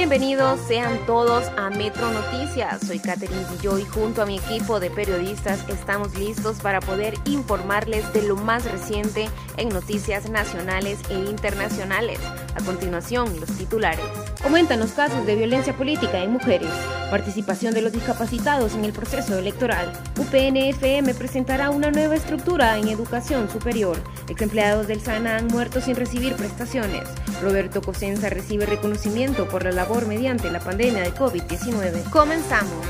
Bienvenidos sean todos a Metro Noticias. Soy Catherine Guilloy y junto a mi equipo de periodistas estamos listos para poder informarles de lo más reciente en noticias nacionales e internacionales. A continuación, los titulares. Aumentan los casos de violencia política en mujeres. Participación de los discapacitados en el proceso electoral. UPNFM presentará una nueva estructura en educación superior. Ex empleados del SANA han muerto sin recibir prestaciones. Roberto Cosenza recibe reconocimiento por la labor mediante la pandemia de COVID-19. Comenzamos.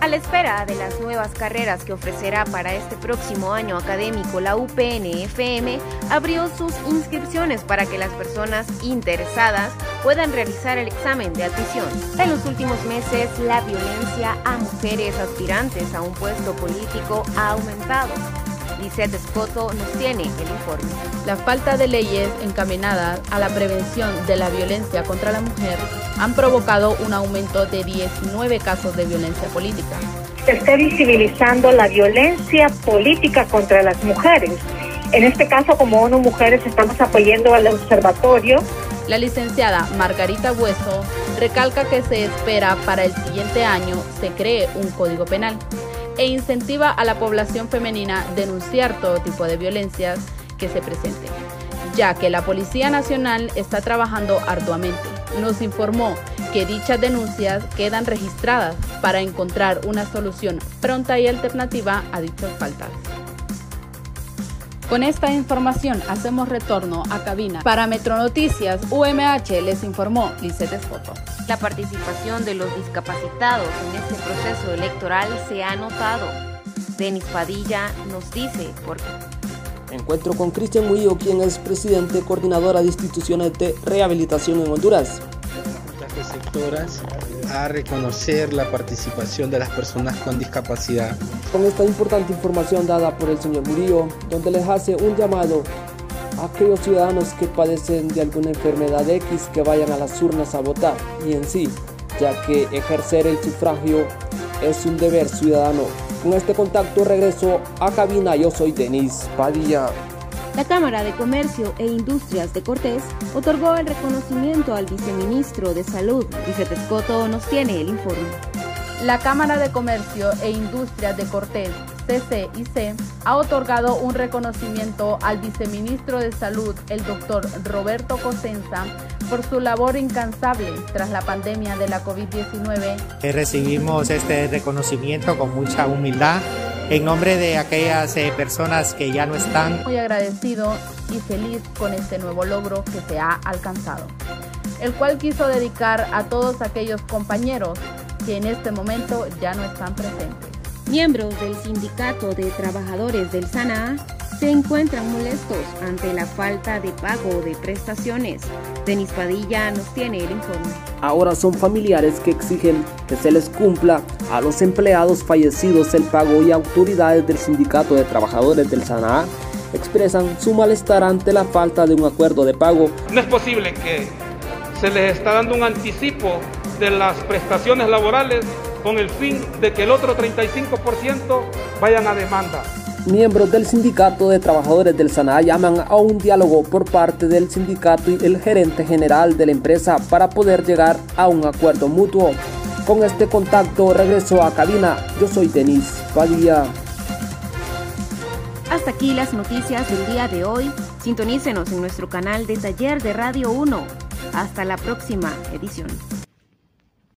A la espera de las nuevas carreras que ofrecerá para este próximo año académico, la UPN-FM abrió sus inscripciones para que las personas interesadas puedan realizar el examen de admisión. En los últimos meses, la violencia a mujeres aspirantes a un puesto político ha aumentado. Lisette Escoto nos tiene el informe. La falta de leyes encaminadas a la prevención de la violencia contra la mujer han provocado un aumento de 19 casos de violencia política. Se está visibilizando la violencia política contra las mujeres. En este caso, como ONU Mujeres, estamos apoyando al observatorio. La licenciada Margarita Hueso recalca que se espera para el siguiente año se cree un código penal e incentiva a la población femenina denunciar todo tipo de violencias que se presenten, ya que la Policía Nacional está trabajando arduamente. Nos informó que dichas denuncias quedan registradas para encontrar una solución pronta y alternativa a dichas faltas. Con esta información hacemos retorno a cabina. Para Metronoticias, UMH les informó Lisette Escoto. La participación de los discapacitados en este proceso electoral se ha notado. Denis Padilla nos dice por qué. Encuentro con Cristian Murillo, quien es presidente coordinadora de instituciones de rehabilitación en Honduras. Las sectoras a reconocer la participación de las personas con discapacidad. Con esta importante información dada por el señor Murillo, donde les hace un llamado a aquellos ciudadanos que padecen de alguna enfermedad X que vayan a las urnas a votar y en sí, ya que ejercer el sufragio es un deber ciudadano. Con este contacto regreso a cabina, yo soy Denis Padilla. La Cámara de Comercio e Industrias de Cortés otorgó el reconocimiento al viceministro de Salud. Vicente Escoto nos tiene el informe. La Cámara de Comercio e Industrias de Cortés, CCIC, ha otorgado un reconocimiento al viceministro de Salud, el doctor Roberto Cosenza, por su labor incansable tras la pandemia de la COVID-19. Recibimos este reconocimiento con mucha humildad en nombre de aquellas eh, personas que ya no están. Muy agradecido y feliz con este nuevo logro que se ha alcanzado, el cual quiso dedicar a todos aquellos compañeros que en este momento ya no están presentes. Miembros del Sindicato de Trabajadores del SANA se encuentran molestos ante la falta de pago de prestaciones. Denis Padilla nos tiene el informe. Ahora son familiares que exigen que se les cumpla a los empleados fallecidos el pago y autoridades del Sindicato de Trabajadores del SANA expresan su malestar ante la falta de un acuerdo de pago. No es posible que se les está dando un anticipo de las prestaciones laborales con el fin de que el otro 35% vayan a demanda. Miembros del Sindicato de Trabajadores del SANA llaman a un diálogo por parte del sindicato y el gerente general de la empresa para poder llegar a un acuerdo mutuo. Con este contacto regreso a cabina. Yo soy Denis Padilla. Hasta aquí las noticias del día de hoy. Sintonícenos en nuestro canal de Taller de Radio 1. Hasta la próxima edición.